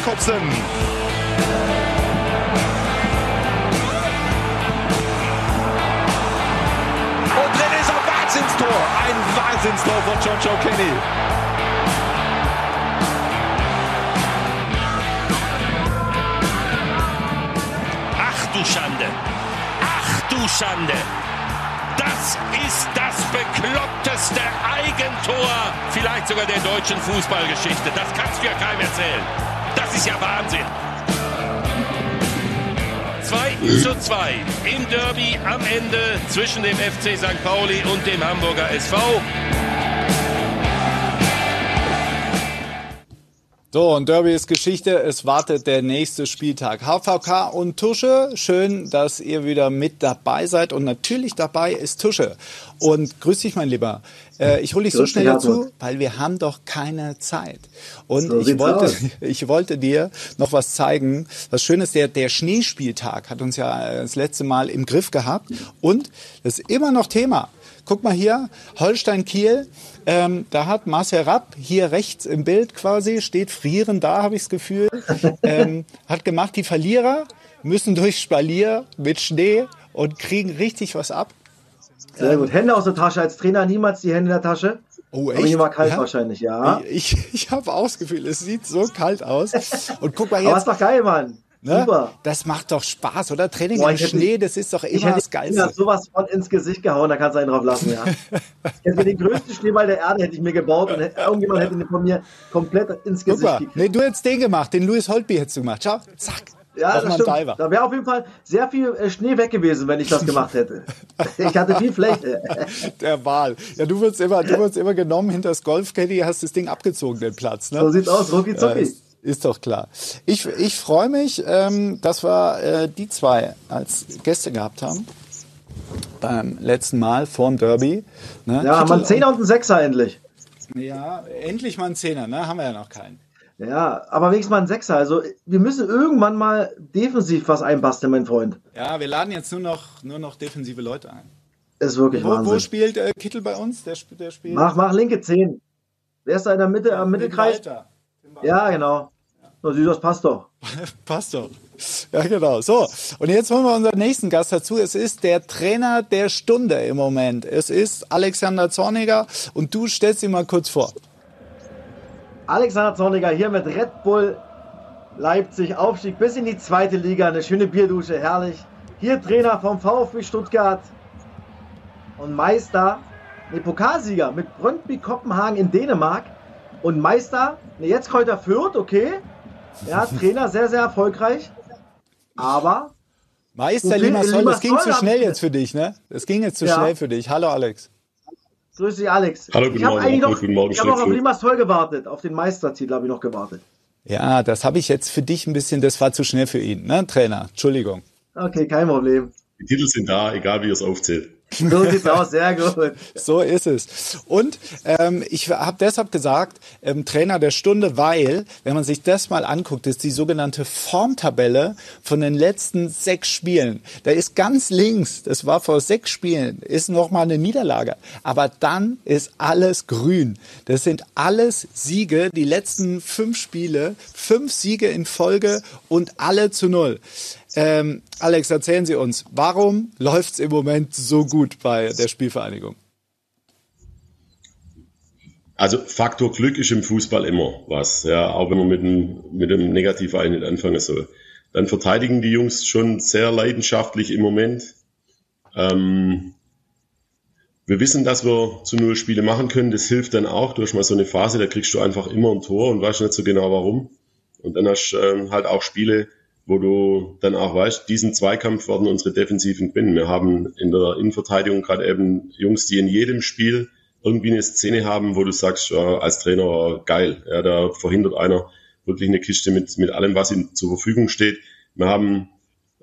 Jakobsen. Und drin ist ein Wahnsinnstor. Ein Wahnsinnstor von John Joe Kenny. Ach du Schande. Ach du Schande. Das ist das bekloppteste Eigentor, vielleicht sogar der deutschen Fußballgeschichte. Das kannst du ja keinem erzählen. Das ist ja Wahnsinn. 2 zu 2 im Derby am Ende zwischen dem FC St. Pauli und dem Hamburger SV. So, und Derby ist Geschichte. Es wartet der nächste Spieltag. HVK und Tusche. Schön, dass ihr wieder mit dabei seid. Und natürlich dabei ist Tusche. Und grüß dich, mein Lieber. Äh, ich hole dich so schnell dazu, weil wir haben doch keine Zeit. Und so ich wollte, ich wollte dir noch was zeigen. Was schön ist, der, der Schneespieltag hat uns ja das letzte Mal im Griff gehabt. Und das ist immer noch Thema. Guck mal hier, Holstein Kiel. Ähm, da hat Marcel Rapp hier rechts im Bild quasi, steht frieren da, habe ich das Gefühl. Ähm, hat gemacht, die Verlierer müssen durch Spalier mit Schnee und kriegen richtig was ab. Sehr gut. Hände aus der Tasche. Als Trainer niemals die Hände in der Tasche. Oh, echt? Aber hier war kalt ja? wahrscheinlich, ja. Ich, ich habe auch das Gefühl, es sieht so kalt aus. Und guck mal jetzt. Aber ist doch geil, Mann. Ne? Super. Das macht doch Spaß, oder? Training Boah, im Schnee, das ist doch immer das Geilste. Ich hätte sowas von ins Gesicht gehauen, da kannst du einen drauf lassen, ja. ich hätte den größten Schneeball der Erde hätte ich mir gebaut und irgendjemand hätte ihn von mir komplett ins Gesicht Super. gekriegt. Nee, du hättest den gemacht, den Louis Holtby hättest du gemacht. Schau, zack. Ja, das stimmt. Diver. Da wäre auf jeden Fall sehr viel äh, Schnee weg gewesen, wenn ich das gemacht hätte. ich hatte viel Fläche. Der Wahl. Ja, du wirst immer, du wirst immer genommen hinter das Golfcaddy, hast das Ding abgezogen, den Platz. Ne? So sieht's aus, rucki zucki. Äh, ist doch klar. Ich, ich freue mich, ähm, dass wir äh, die zwei als Gäste gehabt haben. Beim letzten Mal vorm Derby. Ne? Ja, wir einen Zehner und einen Sechser endlich. Ja, endlich mal einen Zehner, ne? Haben wir ja noch keinen. Ja, aber wenigstens mal einen Sechser. Also wir müssen irgendwann mal defensiv was einbasteln, mein Freund. Ja, wir laden jetzt nur noch, nur noch defensive Leute ein. Ist wirklich wo, Wahnsinn. Wo spielt äh, Kittel bei uns? Der, der spielt mach, mach linke Zehn. Wer ist da in der Mitte, am Mittelkreis? Walter. Ja, genau. Na, sieh, das passt doch. passt doch. Ja, genau. So, und jetzt holen wir unseren nächsten Gast dazu. Es ist der Trainer der Stunde im Moment. Es ist Alexander Zorniger und du stellst ihn mal kurz vor. Alexander Zorniger hier mit Red Bull Leipzig Aufstieg bis in die zweite Liga. Eine schöne Bierdusche, herrlich. Hier Trainer vom VfB Stuttgart und Meister, ne Pokalsieger mit Brøndby Kopenhagen in Dänemark und Meister, ne, jetzt Kräuter Fürth, okay. Ja, Trainer sehr, sehr erfolgreich. Aber. Meister Limassol, das ging zu schnell jetzt für dich, ne? Das ging jetzt zu ja. schnell für dich. Hallo, Alex. Grüß dich, Alex. Hallo, guten ich Morgen. Noch, guten Morgen. Ich habe noch auf Limassol gewartet. Auf den Meistertitel habe ich noch gewartet. Ja, das habe ich jetzt für dich ein bisschen, das war zu schnell für ihn, ne, Trainer? Entschuldigung. Okay, kein Problem. Die Titel sind da, egal wie ihr es aufzählt. So sieht's aus, sehr gut. So ist es. Und ähm, ich habe deshalb gesagt, ähm, Trainer der Stunde, weil, wenn man sich das mal anguckt, ist die sogenannte Formtabelle von den letzten sechs Spielen. Da ist ganz links, das war vor sechs Spielen, ist nochmal eine Niederlage. Aber dann ist alles grün. Das sind alles Siege, die letzten fünf Spiele, fünf Siege in Folge und alle zu null. Ähm, Alex, erzählen Sie uns, warum läuft es im Moment so gut bei der Spielvereinigung? Also Faktor Glück ist im Fußball immer was, ja, auch wenn man mit einem, mit einem Negativ nicht anfangen soll. Dann verteidigen die Jungs schon sehr leidenschaftlich im Moment. Ähm, wir wissen, dass wir zu null Spiele machen können. Das hilft dann auch. Du hast mal so eine Phase, da kriegst du einfach immer ein Tor und weißt nicht so genau warum. Und dann hast du ähm, halt auch Spiele, wo du dann auch weißt, diesen Zweikampf werden unsere Defensiven gewinnen. Wir haben in der Innenverteidigung gerade eben Jungs, die in jedem Spiel irgendwie eine Szene haben, wo du sagst, ja, als Trainer geil, ja, da verhindert einer wirklich eine Kiste mit, mit allem, was ihm zur Verfügung steht. Wir haben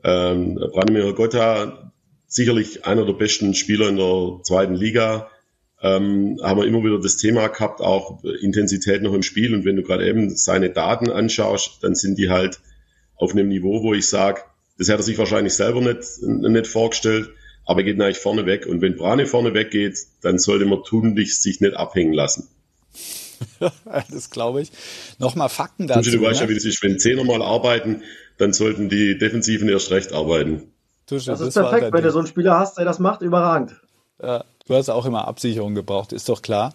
ähm, Branimir Gotta, sicherlich einer der besten Spieler in der zweiten Liga, ähm, haben wir immer wieder das Thema gehabt, auch Intensität noch im Spiel. Und wenn du gerade eben seine Daten anschaust, dann sind die halt auf einem Niveau, wo ich sage, das hätte er sich wahrscheinlich selber nicht, nicht vorgestellt, aber geht eigentlich vorne weg. Und wenn Brane vorne weggeht, dann sollte man tunlich sich nicht abhängen lassen. das glaube ich. Nochmal Fakten dazu. Du weißt ja, ne? wie das ist. Wenn zehn mal arbeiten, dann sollten die Defensiven erst recht arbeiten. das, das ist perfekt, wenn du so einen Spieler hast, der das macht, überragend. Ja, du hast auch immer Absicherung gebraucht, ist doch klar.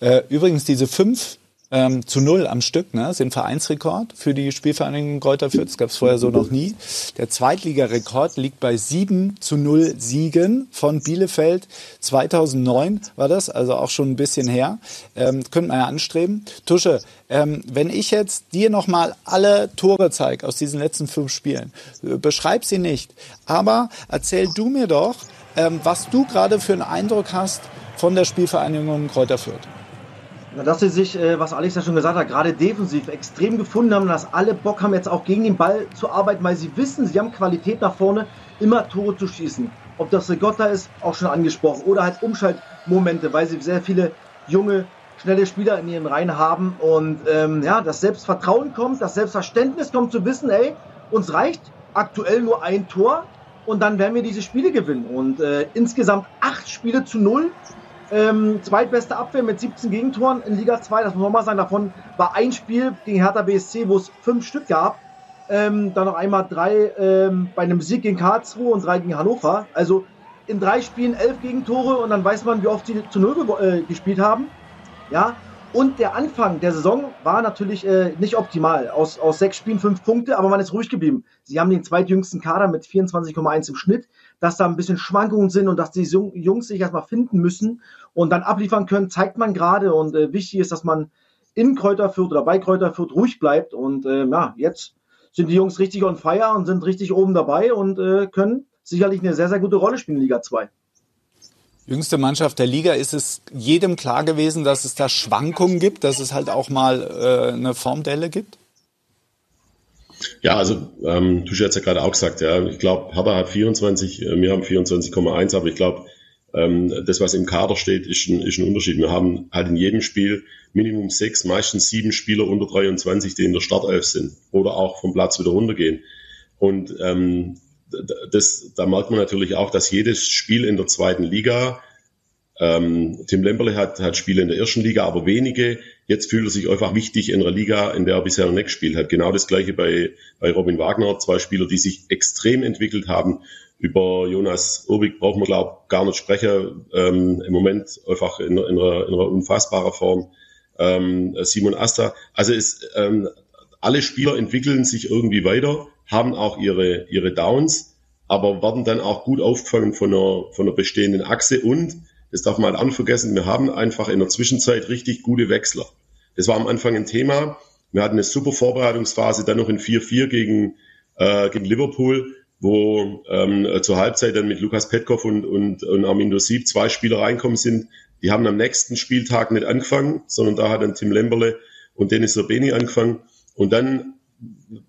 Äh, übrigens, diese fünf ähm, zu null am Stück, ne? sind Vereinsrekord für die Spielvereinigung Kräuter Fürth. Das gab es vorher so noch nie. Der Zweitligarekord liegt bei sieben zu null Siegen von Bielefeld. 2009 war das, also auch schon ein bisschen her. Ähm, könnte man ja anstreben. Tusche, ähm, wenn ich jetzt dir nochmal alle Tore zeige aus diesen letzten fünf Spielen, äh, beschreib sie nicht, aber erzähl du mir doch, ähm, was du gerade für einen Eindruck hast von der Spielvereinigung Kräuter Fürth. Dass sie sich, äh, was Alex ja schon gesagt hat, gerade defensiv extrem gefunden haben, dass alle Bock haben, jetzt auch gegen den Ball zu arbeiten, weil sie wissen, sie haben Qualität nach vorne, immer Tore zu schießen. Ob das Regotta ist, auch schon angesprochen, oder halt Umschaltmomente, weil sie sehr viele junge, schnelle Spieler in ihren Reihen haben und ähm, ja, das Selbstvertrauen kommt, das Selbstverständnis kommt zu wissen, ey, uns reicht aktuell nur ein Tor und dann werden wir diese Spiele gewinnen. Und äh, insgesamt acht Spiele zu null ähm, zweitbeste Abwehr mit 17 Gegentoren in Liga 2, das muss man mal sagen. Davon war ein Spiel gegen Hertha BSC, wo es fünf Stück gab. Ähm, dann noch einmal drei ähm, bei einem Sieg gegen Karlsruhe und drei gegen Hannover. Also in drei Spielen elf Gegentore und dann weiß man, wie oft sie zu Null äh, gespielt haben. Ja, und der Anfang der Saison war natürlich äh, nicht optimal. Aus, aus sechs Spielen fünf Punkte, aber man ist ruhig geblieben. Sie haben den zweitjüngsten Kader mit 24,1 im Schnitt, dass da ein bisschen Schwankungen sind und dass die Jungs sich erstmal finden müssen und dann abliefern können, zeigt man gerade. Und äh, wichtig ist, dass man in Kräuter führt oder bei Kräuter führt ruhig bleibt. Und äh, ja, jetzt sind die Jungs richtig on fire und sind richtig oben dabei und äh, können sicherlich eine sehr, sehr gute Rolle spielen in Liga 2 jüngste Mannschaft der Liga, ist es jedem klar gewesen, dass es da Schwankungen gibt, dass es halt auch mal äh, eine Formdelle gibt? Ja, also ähm, du hast ja gerade auch gesagt, ja, ich glaube, Hertha hat 24, äh, wir haben 24,1, aber ich glaube, ähm, das, was im Kader steht, ist ein, ist ein Unterschied. Wir haben halt in jedem Spiel Minimum sechs, meistens sieben Spieler unter 23, die in der Startelf sind oder auch vom Platz wieder runtergehen. Und ähm, das, da merkt man natürlich auch, dass jedes Spiel in der zweiten Liga, ähm, Tim Lemberle hat, hat Spiele in der ersten Liga, aber wenige. Jetzt fühlt er sich einfach wichtig in einer Liga, in der er bisher noch nicht gespielt hat. Genau das gleiche bei, bei Robin Wagner. Zwei Spieler, die sich extrem entwickelt haben. Über Jonas Urbig braucht man, glaube gar nicht sprechen. Ähm, Im Moment einfach in, in, einer, in einer unfassbaren Form. Ähm, Simon Asta. Also es, ähm, alle Spieler entwickeln sich irgendwie weiter haben auch ihre, ihre Downs, aber werden dann auch gut aufgefangen von einer, von einer bestehenden Achse und, das darf man halt auch vergessen, wir haben einfach in der Zwischenzeit richtig gute Wechsler. Das war am Anfang ein Thema. Wir hatten eine super Vorbereitungsphase, dann noch in 4-4 gegen, äh, gegen Liverpool, wo ähm, zur Halbzeit dann mit Lukas Petkov und, und, und Armindo Sieb zwei Spieler reinkommen sind. Die haben am nächsten Spieltag nicht angefangen, sondern da hat dann Tim Lemberle und Dennis Urbeni angefangen. Und dann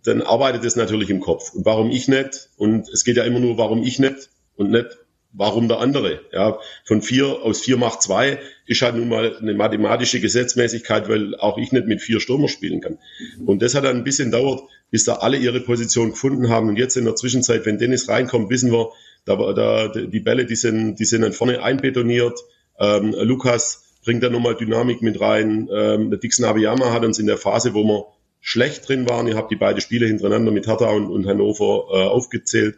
dann arbeitet es natürlich im Kopf. Und warum ich nicht? Und es geht ja immer nur, warum ich nicht und nicht, warum der andere. Ja, von vier aus vier macht zwei ist halt nun mal eine mathematische Gesetzmäßigkeit, weil auch ich nicht mit vier Stürmer spielen kann. Und das hat dann ein bisschen dauert, bis da alle ihre Position gefunden haben. Und jetzt in der Zwischenzeit, wenn Dennis reinkommt, wissen wir, da, da die Bälle, die sind, die sind dann vorne einbetoniert. Ähm, Lukas bringt da nochmal Dynamik mit rein. Ähm, der Dixon Abiyama hat uns in der Phase, wo wir schlecht drin waren. Ihr habt die beiden Spiele hintereinander mit Hertha und, und Hannover äh, aufgezählt.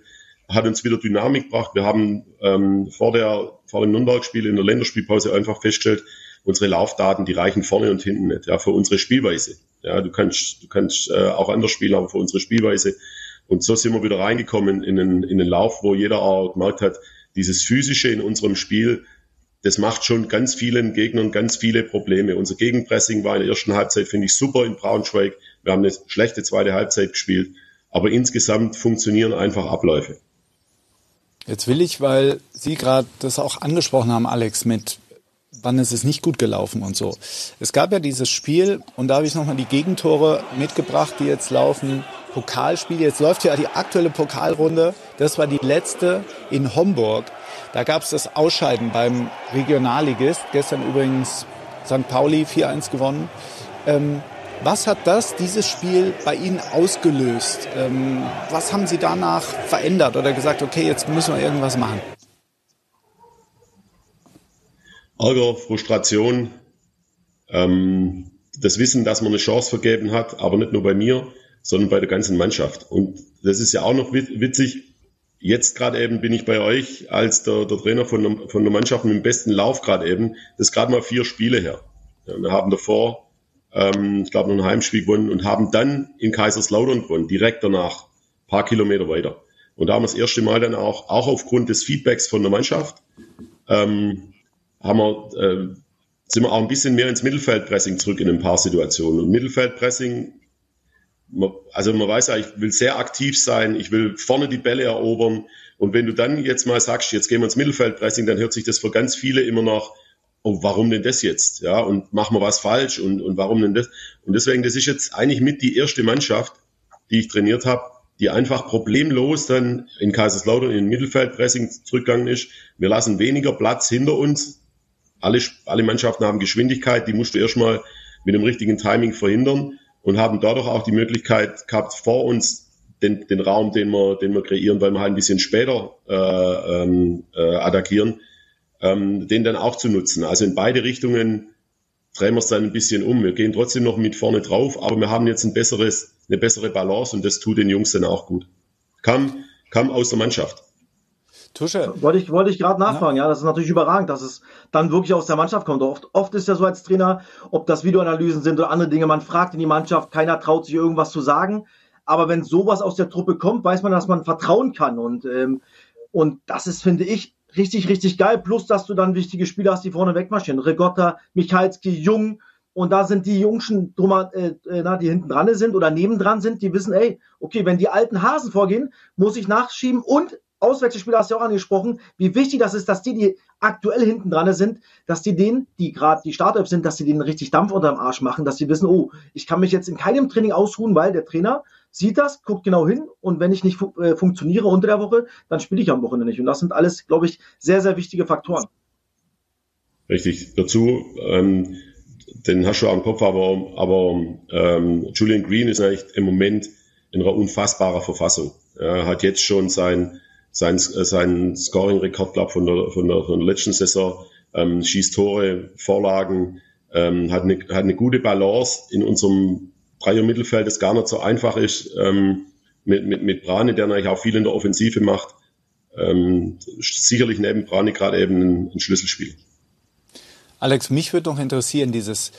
Hat uns wieder Dynamik gebracht. Wir haben ähm, vor, der, vor dem Nürnberg-Spiel in der Länderspielpause einfach festgestellt, unsere Laufdaten, die reichen vorne und hinten nicht, ja, für unsere Spielweise. Ja, du kannst, du kannst äh, auch anders spielen, aber für unsere Spielweise. Und so sind wir wieder reingekommen in den, in den Lauf, wo jeder auch gemerkt hat, dieses Physische in unserem Spiel, das macht schon ganz vielen Gegnern ganz viele Probleme. Unser Gegenpressing war in der ersten Halbzeit, finde ich, super in Braunschweig. Wir haben eine schlechte zweite Halbzeit gespielt, aber insgesamt funktionieren einfach Abläufe. Jetzt will ich, weil Sie gerade das auch angesprochen haben, Alex, mit wann ist es nicht gut gelaufen und so. Es gab ja dieses Spiel und da habe ich nochmal die Gegentore mitgebracht, die jetzt laufen. Pokalspiel, jetzt läuft ja die aktuelle Pokalrunde. Das war die letzte in Homburg. Da gab es das Ausscheiden beim Regionalligist. Gestern übrigens St. Pauli 4-1 gewonnen. Ähm, was hat das, dieses Spiel bei Ihnen ausgelöst? Ähm, was haben Sie danach verändert oder gesagt, okay, jetzt müssen wir irgendwas machen? Ärger, Frustration, ähm, das Wissen, dass man eine Chance vergeben hat, aber nicht nur bei mir, sondern bei der ganzen Mannschaft. Und das ist ja auch noch witzig. Jetzt gerade eben bin ich bei euch als der, der Trainer von der, von der Mannschaft mit dem besten Lauf gerade eben. Das ist gerade mal vier Spiele her. Ja, wir haben davor, ähm, ich glaube, noch ein Heimspiel gewonnen und haben dann in Kaiserslautern gewonnen, direkt danach, paar Kilometer weiter. Und da haben wir das erste Mal dann auch, auch aufgrund des Feedbacks von der Mannschaft, ähm, haben wir, äh, sind wir auch ein bisschen mehr ins Mittelfeldpressing zurück in ein paar Situationen. Und Mittelfeldpressing, also man weiß ja, ich will sehr aktiv sein, ich will vorne die Bälle erobern. Und wenn du dann jetzt mal sagst, jetzt gehen wir ins Mittelfeldpressing, dann hört sich das für ganz viele immer noch, oh, warum denn das jetzt? Ja, und machen wir was falsch und, und warum denn das? Und deswegen, das ist jetzt eigentlich mit die erste Mannschaft, die ich trainiert habe, die einfach problemlos dann in Kaiserslautern in Mittelfeldpressing zurückgegangen ist. Wir lassen weniger Platz hinter uns. Alle, alle Mannschaften haben Geschwindigkeit, die musst du erstmal mit dem richtigen Timing verhindern und haben dadurch auch die Möglichkeit gehabt, vor uns den, den Raum, den wir, den wir kreieren, weil wir halt ein bisschen später äh, ähm, äh, attackieren, ähm, den dann auch zu nutzen. Also in beide Richtungen drehen wir es dann ein bisschen um. Wir gehen trotzdem noch mit vorne drauf, aber wir haben jetzt ein besseres, eine bessere Balance und das tut den Jungs dann auch gut. Kam, kam aus der Mannschaft. Tusche. Wollte ich, wollte ich gerade nachfragen, ja. ja. das ist natürlich überragend, dass es dann wirklich aus der Mannschaft kommt. Oft, oft ist ja so als Trainer, ob das Videoanalysen sind oder andere Dinge, man fragt in die Mannschaft, keiner traut sich irgendwas zu sagen. Aber wenn sowas aus der Truppe kommt, weiß man, dass man vertrauen kann. Und, ähm, und das ist, finde ich, richtig, richtig geil. Plus, dass du dann wichtige Spieler hast, die vorne wegmarschieren. Regotta, Michalski, Jung. Und da sind die Jungschen, äh, äh, die hinten dran sind oder nebendran sind, die wissen, ey, okay, wenn die alten Hasen vorgehen, muss ich nachschieben. Und Auswechselspieler hast du ja auch angesprochen, wie wichtig das ist, dass die, die aktuell hinten dran sind, dass die denen, die gerade die Startups sind, dass die denen richtig Dampf unter dem Arsch machen, dass sie wissen, oh, ich kann mich jetzt in keinem Training ausruhen, weil der Trainer sieht das, guckt genau hin und wenn ich nicht fu äh, funktioniere unter der Woche, dann spiele ich am Wochenende nicht. Und das sind alles, glaube ich, sehr, sehr wichtige Faktoren. Richtig. Dazu, ähm, den hast du am Kopf, aber, aber ähm, Julian Green ist eigentlich im Moment in einer unfassbarer Verfassung. Er hat jetzt schon sein, sein, sein Scoring-Rekord, glaube von der, von, der, von der letzten Saison, ähm, schießt Tore, Vorlagen, ähm, hat, eine, hat eine gute Balance in unserem Dreier Mittelfeld, das gar nicht so einfach ist, ähm, mit, mit, mit Brane, der natürlich auch viel in der Offensive macht. Ähm, sicherlich neben Brane gerade eben ein, ein Schlüsselspiel. Alex, mich würde noch interessieren, dieses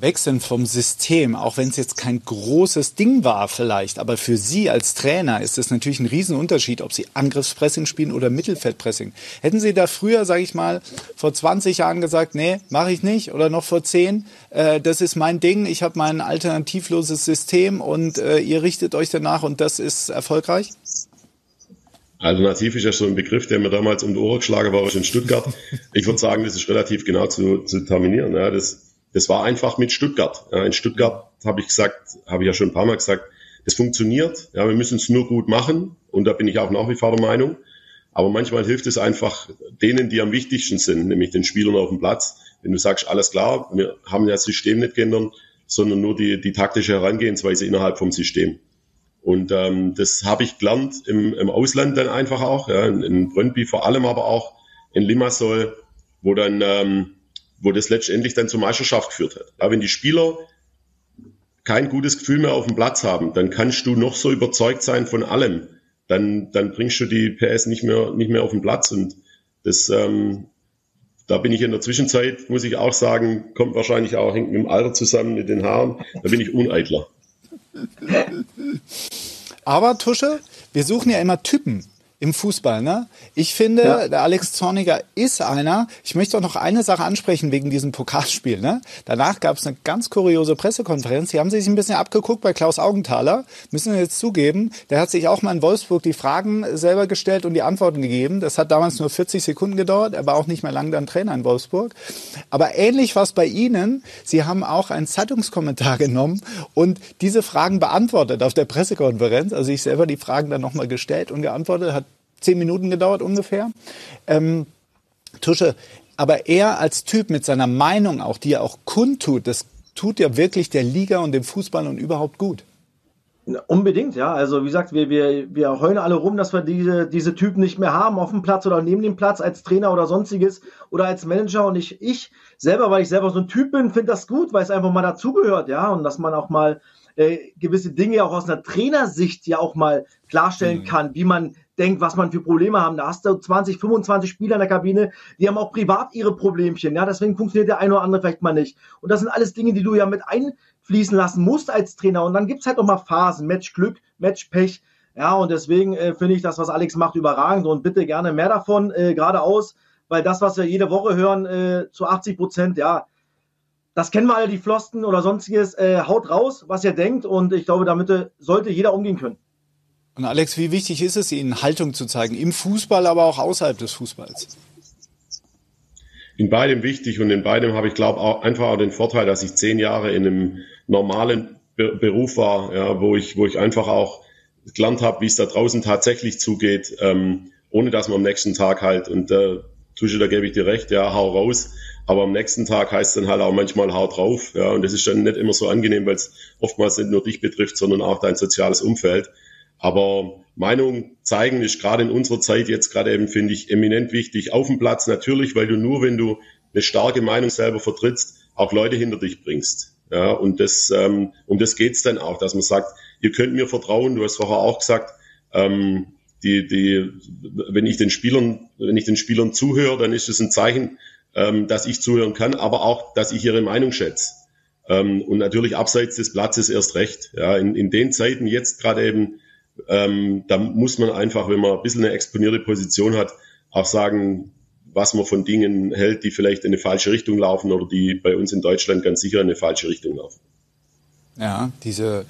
Wechseln vom System, auch wenn es jetzt kein großes Ding war vielleicht, aber für Sie als Trainer ist es natürlich ein Riesenunterschied, ob Sie Angriffspressing spielen oder Mittelfeldpressing. Hätten Sie da früher, sage ich mal, vor 20 Jahren gesagt, nee, mache ich nicht, oder noch vor 10, äh, das ist mein Ding, ich habe mein alternativloses System und äh, ihr richtet euch danach und das ist erfolgreich? Alternativ ist ja so ein Begriff, der mir damals um die Ohren geschlagen war, in Stuttgart. Ich würde sagen, das ist relativ genau zu, zu terminieren. Ja, das, das war einfach mit Stuttgart. Ja, in Stuttgart habe ich gesagt, habe ich ja schon ein paar Mal gesagt, das funktioniert. Ja, wir müssen es nur gut machen. Und da bin ich auch nach wie vor der Meinung. Aber manchmal hilft es einfach denen, die am wichtigsten sind, nämlich den Spielern auf dem Platz. Wenn du sagst, alles klar, wir haben das System nicht geändert, sondern nur die, die taktische Herangehensweise innerhalb vom System. Und ähm, das habe ich gelernt im, im Ausland dann einfach auch, ja, in, in Brøndby vor allem, aber auch in Limassol, wo dann ähm, wo das letztendlich dann zur Meisterschaft geführt hat. Aber wenn die Spieler kein gutes Gefühl mehr auf dem Platz haben, dann kannst du noch so überzeugt sein von allem. Dann, dann bringst du die PS nicht mehr, nicht mehr auf den Platz. Und das, ähm, da bin ich in der Zwischenzeit, muss ich auch sagen, kommt wahrscheinlich auch, hängt mit dem Alter zusammen, mit den Haaren, da bin ich uneitler. Aber Tusche, wir suchen ja immer Typen im Fußball. Ne? Ich finde, ja. der Alex Zorniger ist einer. Ich möchte auch noch eine Sache ansprechen wegen diesem Pokalspiel. Ne? Danach gab es eine ganz kuriose Pressekonferenz. Die haben sich ein bisschen abgeguckt bei Klaus Augenthaler. Müssen wir jetzt zugeben. Der hat sich auch mal in Wolfsburg die Fragen selber gestellt und die Antworten gegeben. Das hat damals nur 40 Sekunden gedauert. Er war auch nicht mehr lange dann Trainer in Wolfsburg. Aber ähnlich war es bei Ihnen. Sie haben auch einen Zeitungskommentar genommen und diese Fragen beantwortet auf der Pressekonferenz. Also ich selber die Fragen dann nochmal gestellt und geantwortet. Hat zehn Minuten gedauert ungefähr. Ähm, Tusche, aber er als Typ mit seiner Meinung auch, die er auch kundtut, das tut ja wirklich der Liga und dem Fußball und überhaupt gut. Unbedingt, ja. Also wie gesagt, wir, wir, wir heulen alle rum, dass wir diese, diese Typen nicht mehr haben auf dem Platz oder neben dem Platz als Trainer oder sonstiges oder als Manager. Und ich, ich selber, weil ich selber so ein Typ bin, finde das gut, weil es einfach mal dazugehört, ja. Und dass man auch mal äh, gewisse Dinge auch aus einer Trainersicht ja auch mal klarstellen mhm. kann, wie man denkt, was man für Probleme haben. Da hast du 20, 25 Spieler in der Kabine, die haben auch privat ihre Problemchen. Ja, deswegen funktioniert der eine oder andere vielleicht mal nicht. Und das sind alles Dinge, die du ja mit ein fließen lassen musst als Trainer. Und dann gibt's halt noch mal Phasen, Matchglück, Matchpech. Ja, und deswegen äh, finde ich das, was Alex macht, überragend und bitte gerne mehr davon, äh, geradeaus, weil das, was wir jede Woche hören, äh, zu 80 Prozent, ja, das kennen wir alle, die Flosten oder sonstiges, äh, haut raus, was ihr denkt und ich glaube, damit äh, sollte jeder umgehen können. Und Alex, wie wichtig ist es Ihnen, Haltung zu zeigen, im Fußball, aber auch außerhalb des Fußballs? In beidem wichtig und in beidem habe ich, glaube auch einfach auch den Vorteil, dass ich zehn Jahre in einem normalen Be Beruf war, ja, wo ich, wo ich einfach auch gelernt habe, wie es da draußen tatsächlich zugeht, ähm, ohne dass man am nächsten Tag halt, und äh, Tusche, da gebe ich dir recht, ja, hau raus. Aber am nächsten Tag heißt dann halt auch manchmal hau drauf. Ja, und das ist dann nicht immer so angenehm, weil es oftmals nicht nur dich betrifft, sondern auch dein soziales Umfeld. Aber Meinung zeigen ist gerade in unserer Zeit jetzt gerade eben, finde ich, eminent wichtig. Auf dem Platz natürlich, weil du nur, wenn du eine starke Meinung selber vertrittst, auch Leute hinter dich bringst. Ja, und das, ähm, um das geht's dann auch, dass man sagt, ihr könnt mir vertrauen, du hast vorher auch gesagt, ähm, die, die, wenn ich den Spielern, wenn ich den Spielern zuhöre, dann ist es ein Zeichen, ähm, dass ich zuhören kann, aber auch, dass ich ihre Meinung schätze. Ähm, und natürlich abseits des Platzes erst recht. Ja, in, in den Zeiten jetzt gerade eben, ähm, da muss man einfach, wenn man ein bisschen eine exponierte Position hat, auch sagen, was man von Dingen hält, die vielleicht in eine falsche Richtung laufen oder die bei uns in Deutschland ganz sicher in eine falsche Richtung laufen. Ja, diese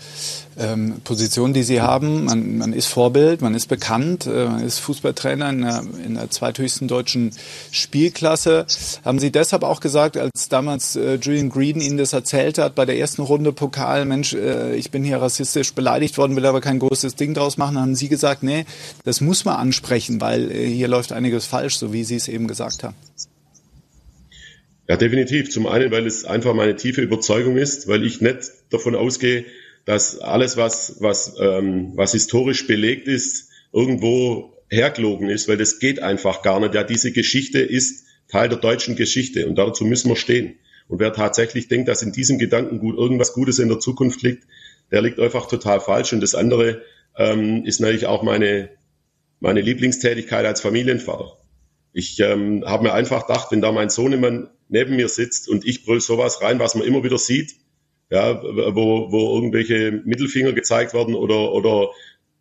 ähm, Position, die Sie haben, man, man ist Vorbild, man ist bekannt, äh, man ist Fußballtrainer in der, in der zweithöchsten deutschen Spielklasse. Haben Sie deshalb auch gesagt, als damals äh, Julian Green Ihnen das erzählt hat, bei der ersten Runde Pokal, Mensch, äh, ich bin hier rassistisch beleidigt worden, will aber kein großes Ding draus machen, haben Sie gesagt, nee, das muss man ansprechen, weil äh, hier läuft einiges falsch, so wie Sie es eben gesagt haben. Ja, definitiv. Zum einen, weil es einfach meine tiefe Überzeugung ist, weil ich nicht davon ausgehe, dass alles, was, was, ähm, was historisch belegt ist, irgendwo hergelogen ist, weil das geht einfach gar nicht. Ja, diese Geschichte ist Teil der deutschen Geschichte und dazu müssen wir stehen. Und wer tatsächlich denkt, dass in diesem Gedankengut irgendwas Gutes in der Zukunft liegt, der liegt einfach total falsch. Und das andere ähm, ist natürlich auch meine, meine Lieblingstätigkeit als Familienvater. Ich ähm, habe mir einfach gedacht, wenn da mein Sohn immer neben mir sitzt und ich brüll sowas rein, was man immer wieder sieht, ja, wo, wo irgendwelche Mittelfinger gezeigt werden oder, oder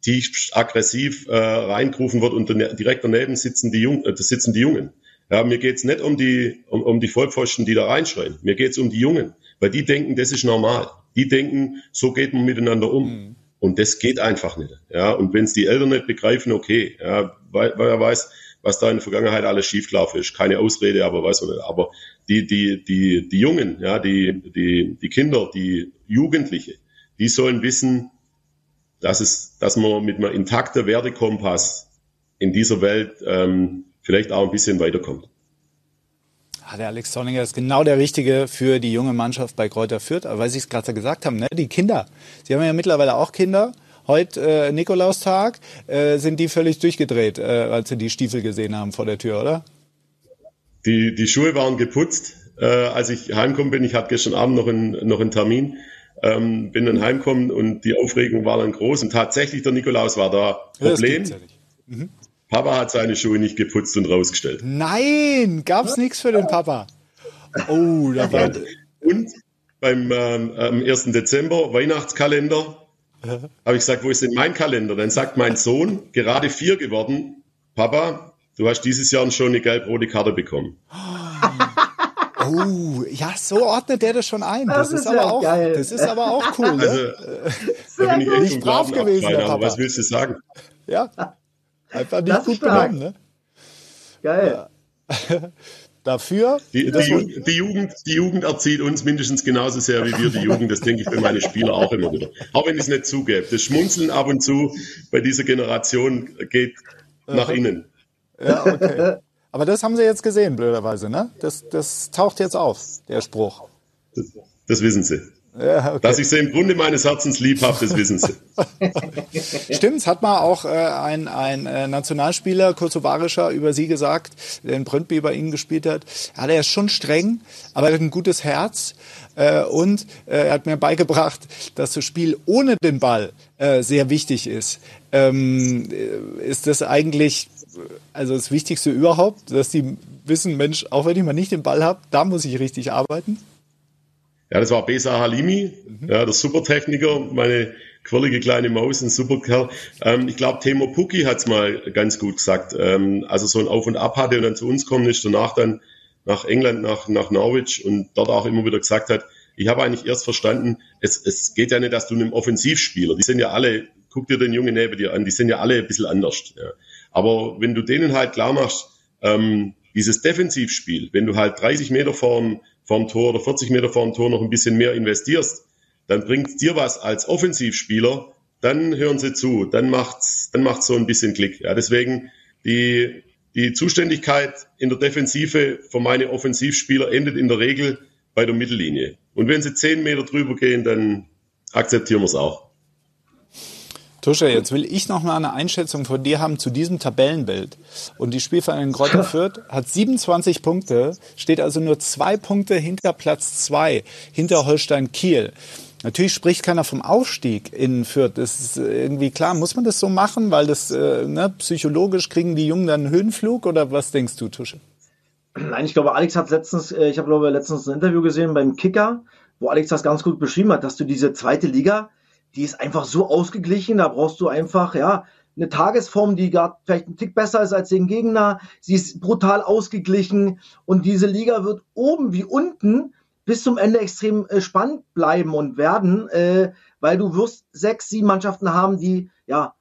tief aggressiv äh, reingerufen wird und direkt daneben sitzen die, Jung, äh, sitzen die Jungen. Ja, mir geht's nicht um die, um, um die Vollpfosten, die da reinschreien. Mir geht's um die Jungen, weil die denken, das ist normal. Die denken, so geht man miteinander um. Mhm. Und das geht einfach nicht. Ja, und wenn es die Eltern nicht begreifen, okay, ja, weil, weil er weiß, was da in der Vergangenheit alles schiefgelaufen ist. Keine Ausrede, aber weiß man nicht. Aber die, die, die, die Jungen, ja, die, die, die Kinder, die Jugendliche, die sollen wissen, dass es, dass man mit einem intakten Wertekompass in dieser Welt ähm, vielleicht auch ein bisschen weiterkommt. Ah, der Alex Zorninger ist genau der Richtige für die junge Mannschaft bei Kräuter Fürth. Aber weil Sie es gerade gesagt haben, ne? die Kinder. Sie haben ja mittlerweile auch Kinder heute äh, Nikolaustag, äh, sind die völlig durchgedreht, äh, als sie die Stiefel gesehen haben vor der Tür, oder? Die, die Schuhe waren geputzt, äh, als ich heimgekommen bin. Ich hatte gestern Abend noch einen, noch einen Termin. Ähm, bin dann heimgekommen und die Aufregung war dann groß. Und tatsächlich, der Nikolaus war da. Problem, ja, mhm. Papa hat seine Schuhe nicht geputzt und rausgestellt. Nein, gab's nichts für den Papa. Oh, da war... Und beim ähm, 1. Dezember Weihnachtskalender habe ich gesagt, wo ist denn mein Kalender? Dann sagt mein Sohn, gerade vier geworden, Papa, du hast dieses Jahr schon eine gelb-rote Karte bekommen. Oh, ja, so ordnet der das schon ein. Das, das ist, ist, aber auch, geil. das ist aber auch cool. Ne? Also, da bin ich echt nicht brav gewesen, aber was willst du sagen? Ja, einfach nicht das gut benommen, ne? Geil. Ja. Dafür. Die, die, die, Jugend, die Jugend erzieht uns mindestens genauso sehr wie wir die Jugend. Das denke ich für meine Spieler auch immer wieder. Auch wenn ich es nicht zugebe. Das Schmunzeln ab und zu bei dieser Generation geht nach innen. Ja, okay. Aber das haben Sie jetzt gesehen, blöderweise, ne? Das, das taucht jetzt auf, der Spruch. Das, das wissen Sie. Ja, okay. Dass ich sie im Grunde meines Herzens lieb habe, das wissen sie. Stimmt, es hat mal auch äh, ein, ein äh, Nationalspieler, kosovarischer, über sie gesagt, der in Brøndby bei ihnen gespielt hat. Ja, der ist schon streng, aber er hat ein gutes Herz. Äh, und äh, er hat mir beigebracht, dass das Spiel ohne den Ball äh, sehr wichtig ist. Ähm, äh, ist das eigentlich also das Wichtigste überhaupt, dass die wissen, Mensch, auch wenn ich mal nicht den Ball habe, da muss ich richtig arbeiten? Ja, das war Besa Halimi, mhm. ja, der Supertechniker, meine quirlige kleine Maus, ein Superkerl. Ähm, ich glaube, Timo Pucki hat's mal ganz gut gesagt. Ähm, also so ein Auf und Ab hatte und dann zu uns kommen ist, danach dann nach England, nach, nach Norwich und dort auch immer wieder gesagt hat, ich habe eigentlich erst verstanden, es, es geht ja nicht, dass du einem Offensivspieler, die sind ja alle, guck dir den Jungen neben dir an, die sind ja alle ein bisschen anders. Ja. Aber wenn du denen halt klar machst, ähm, dieses Defensivspiel, wenn du halt 30 Meter vorm, vorm Tor oder 40 Meter vorm Tor noch ein bisschen mehr investierst, dann bringt dir was als Offensivspieler, dann hören sie zu, dann macht's, dann macht's so ein bisschen Klick. Ja, deswegen die, die Zuständigkeit in der Defensive für meine Offensivspieler endet in der Regel bei der Mittellinie. Und wenn sie 10 Meter drüber gehen, dann akzeptieren wir es auch. Tusche, jetzt will ich noch mal eine Einschätzung von dir haben zu diesem Tabellenbild. Und die Spielverein Greuther Fürth hat 27 Punkte, steht also nur zwei Punkte hinter Platz zwei, hinter Holstein Kiel. Natürlich spricht keiner vom Aufstieg in Fürth. Das ist irgendwie klar. Muss man das so machen, weil das äh, ne, psychologisch kriegen die Jungen dann einen Höhenflug oder was denkst du, Tusche? Nein, ich glaube, Alex hat letztens, äh, ich habe glaube letztens ein Interview gesehen beim Kicker, wo Alex das ganz gut beschrieben hat, dass du diese zweite Liga die ist einfach so ausgeglichen, da brauchst du einfach, ja, eine Tagesform, die gerade vielleicht ein Tick besser ist als den Gegner. Sie ist brutal ausgeglichen und diese Liga wird oben wie unten bis zum Ende extrem äh, spannend bleiben und werden, äh, weil du wirst sechs, sieben Mannschaften haben, die ja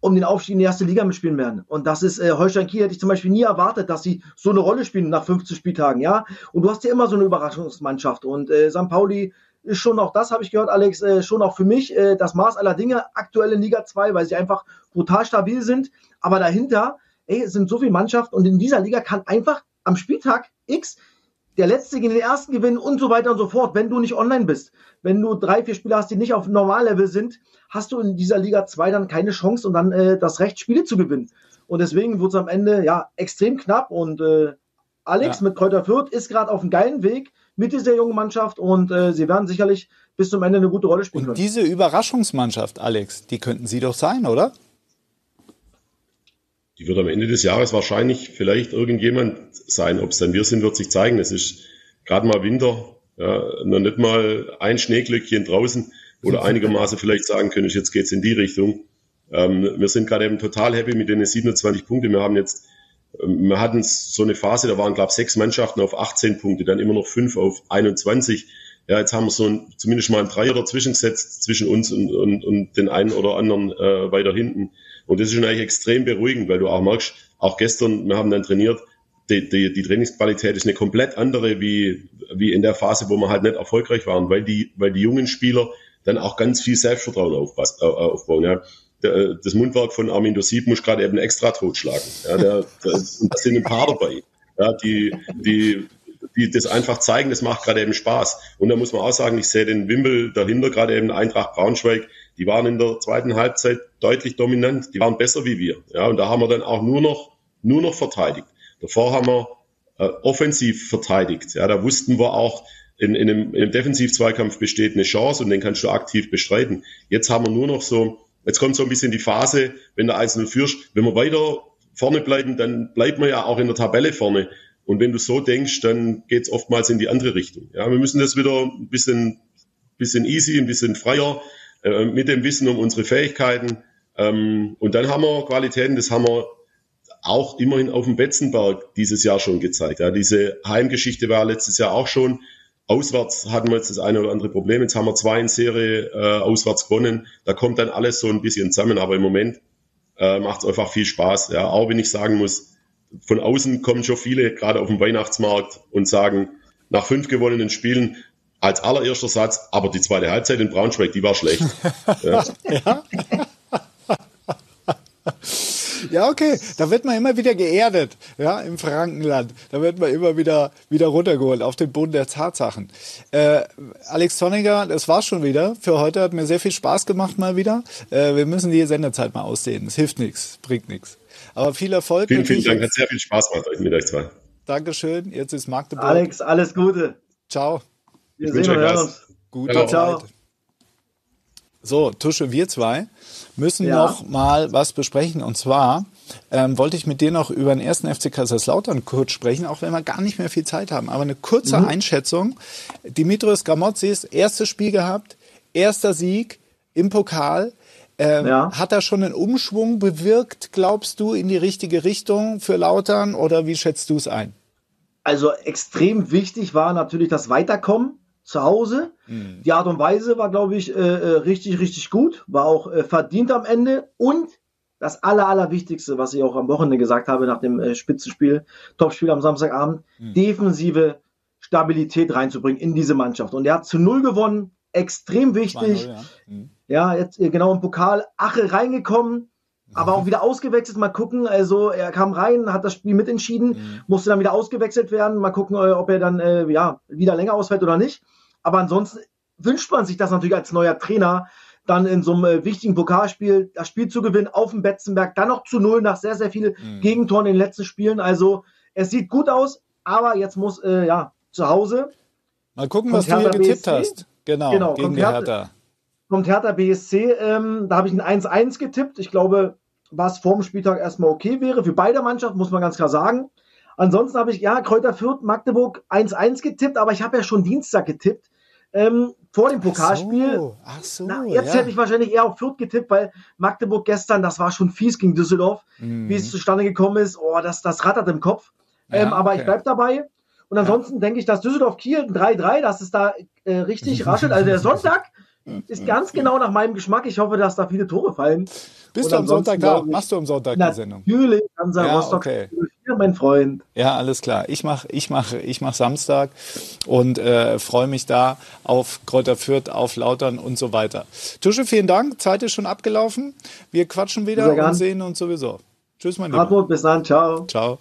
um den Aufstieg in die erste Liga mitspielen werden. Und das ist äh, Holstein Kiel hätte ich zum Beispiel nie erwartet, dass sie so eine Rolle spielen nach 15 Spieltagen, ja. Und du hast ja immer so eine Überraschungsmannschaft und äh, St. Pauli ist schon auch das, habe ich gehört, Alex, äh, schon auch für mich äh, das Maß aller Dinge aktuell in Liga 2, weil sie einfach brutal stabil sind. Aber dahinter ey, sind so viele Mannschaften und in dieser Liga kann einfach am Spieltag X der Letzte gegen den Ersten gewinnen und so weiter und so fort, wenn du nicht online bist. Wenn du drei, vier Spieler hast, die nicht auf Normallevel sind, hast du in dieser Liga 2 dann keine Chance und dann äh, das Recht, Spiele zu gewinnen. Und deswegen wird es am Ende ja extrem knapp und äh, Alex ja. mit Kräuter Fürth ist gerade auf einem geilen Weg mit dieser jungen Mannschaft und äh, sie werden sicherlich bis zum Ende eine gute Rolle spielen und können. Diese Überraschungsmannschaft, Alex, die könnten Sie doch sein, oder? Die wird am Ende des Jahres wahrscheinlich vielleicht irgendjemand sein. Ob es dann wir sind, wird sich zeigen. Es ist gerade mal Winter, ja, noch nicht mal ein Schneeglöckchen draußen oder einigermaßen vielleicht sagen können, jetzt geht's in die Richtung. Ähm, wir sind gerade eben total happy mit den 27 Punkten. Wir haben jetzt wir hatten so eine Phase, da waren, glaube ich, sechs Mannschaften auf 18 Punkte, dann immer noch fünf auf 21. Ja, jetzt haben wir so ein, zumindest mal ein Dreier dazwischen gesetzt zwischen uns und, und, und den einen oder anderen äh, weiter hinten. Und das ist schon eigentlich extrem beruhigend, weil du auch merkst, auch gestern, wir haben dann trainiert, die, die, die Trainingsqualität ist eine komplett andere wie, wie in der Phase, wo wir halt nicht erfolgreich waren, weil die, weil die jungen Spieler dann auch ganz viel Selbstvertrauen aufbauen. Ja das Mundwerk von Armin Dosib muss gerade eben extra totschlagen. Ja, der, der, und da sind ein paar dabei, ja, die, die, die das einfach zeigen, das macht gerade eben Spaß. Und da muss man auch sagen, ich sehe den Wimbel dahinter, gerade eben Eintracht Braunschweig, die waren in der zweiten Halbzeit deutlich dominant, die waren besser wie wir. Ja, und da haben wir dann auch nur noch, nur noch verteidigt. Davor haben wir äh, offensiv verteidigt. Ja, da wussten wir auch, in, in einem, in einem Defensiv-Zweikampf besteht eine Chance und den kannst du aktiv bestreiten. Jetzt haben wir nur noch so Jetzt kommt so ein bisschen die Phase, wenn der 1-0 führst, wenn wir weiter vorne bleiben, dann bleibt man ja auch in der Tabelle vorne. Und wenn du so denkst, dann geht's oftmals in die andere Richtung. Ja, wir müssen das wieder ein bisschen, bisschen easy, ein bisschen freier, äh, mit dem Wissen um unsere Fähigkeiten. Ähm, und dann haben wir Qualitäten, das haben wir auch immerhin auf dem Betzenberg dieses Jahr schon gezeigt. Ja, diese Heimgeschichte war letztes Jahr auch schon Auswärts hatten wir jetzt das eine oder andere Problem. Jetzt haben wir zwei in Serie äh, auswärts gewonnen. Da kommt dann alles so ein bisschen zusammen. Aber im Moment äh, macht es einfach viel Spaß. Ja, auch wenn ich sagen muss, von außen kommen schon viele, gerade auf dem Weihnachtsmarkt, und sagen, nach fünf gewonnenen Spielen als allererster Satz, aber die zweite Halbzeit in Braunschweig, die war schlecht. ja. ja. Ja, okay. Da wird man immer wieder geerdet, ja, im Frankenland. Da wird man immer wieder, wieder runtergeholt auf den Boden der Tatsachen. Äh, Alex Tonniger, das war's schon wieder für heute. Hat mir sehr viel Spaß gemacht mal wieder. Äh, wir müssen die Sendezeit mal ausdehnen. Es hilft nichts, bringt nichts. Aber viel Erfolg. Vielen, vielen Dank. Hat sehr viel Spaß gemacht mit euch zwei. Dankeschön. Jetzt ist Magdeburg. Alex, alles Gute. Ciao. Wir sehen und hören uns. Gute Ciao. So, Tusche, wir zwei müssen Ja. noch mal was besprechen. Und zwar ähm, wollte ich mit dir noch über den ersten FC Kaiserslautern kurz sprechen, auch wenn wir gar nicht mehr viel Zeit haben. Aber eine kurze Mhm. Einschätzung. Dimitrios Gramotzis, erstes Spiel gehabt, erster Sieg im Pokal. Ähm, Ja. Hat er schon einen Umschwung bewirkt, glaubst du, in die richtige Richtung für Lautern oder wie schätzt du es ein? Also extrem wichtig war natürlich das Weiterkommen zu Hause. Die Art und Weise war, glaube ich, äh, äh, richtig, richtig gut. War auch äh, verdient am Ende. Und das Aller, Allerwichtigste, was ich auch am Wochenende gesagt habe nach dem äh, Spitzenspiel, Topspiel am Samstagabend, defensive Stabilität reinzubringen in diese Mannschaft. Und er hat zu Null gewonnen. Extrem wichtig. 2-0, ja. Mhm. Ja, jetzt äh, genau im Pokal. Ache reingekommen, aber auch wieder ausgewechselt. Mal gucken. Also er kam rein, hat das Spiel mitentschieden, musste dann wieder ausgewechselt werden. Mal gucken, äh, ob er dann äh, ja wieder länger ausfällt oder nicht. Aber ansonsten wünscht man sich das natürlich als neuer Trainer, dann in so einem äh, wichtigen Pokalspiel das Spiel zu gewinnen auf dem Betzenberg, dann noch zu null nach sehr, sehr vielen Gegentoren in den letzten Spielen. Also es sieht gut aus, aber jetzt muss äh, ja zu Hause Mal gucken, was du hier getippt BSC? hast. Genau, Genau, gegen kommt Hertha- Hertha. kommt Hertha BSC, ähm, da habe ich ein 1-1 getippt. Ich glaube, was vorm Spieltag erstmal okay wäre, für beide Mannschaften, muss man ganz klar sagen. Ansonsten habe ich, ja, Kräuter Fürth, Magdeburg 1-1 getippt, aber ich habe ja schon Dienstag getippt, ähm, vor dem Pokalspiel. So, ach so, Na, jetzt ja. hätte ich wahrscheinlich eher auf Fürth getippt, weil Magdeburg gestern, das war schon fies gegen Düsseldorf, Mhm. wie es zustande gekommen ist. Oh, das, das rattert im Kopf. ähm, Ja, aber okay. ich bleib dabei. Und ansonsten denke ich, dass Düsseldorf-Kiel ein 3-3, dass es da äh, richtig raschelt. Also der Sonntag ist ganz genau nach meinem Geschmack. Ich hoffe, dass da viele Tore fallen. Bist Und du am Sonntag da? Machst du am Sonntag die Sendung? Natürlich, Hansa Ja, Rostock, okay. 04, mein Freund. Ja, alles klar. Ich mach, ich mach, ich mach Samstag und äh, freue mich da auf Kräuter Fürth, auf Lautern und so weiter. Tusche, vielen Dank. Zeit ist schon abgelaufen. Wir quatschen wieder und sehen uns sowieso. Tschüss, mein Lieber. Hartmut, bis dann, ciao. Ciao.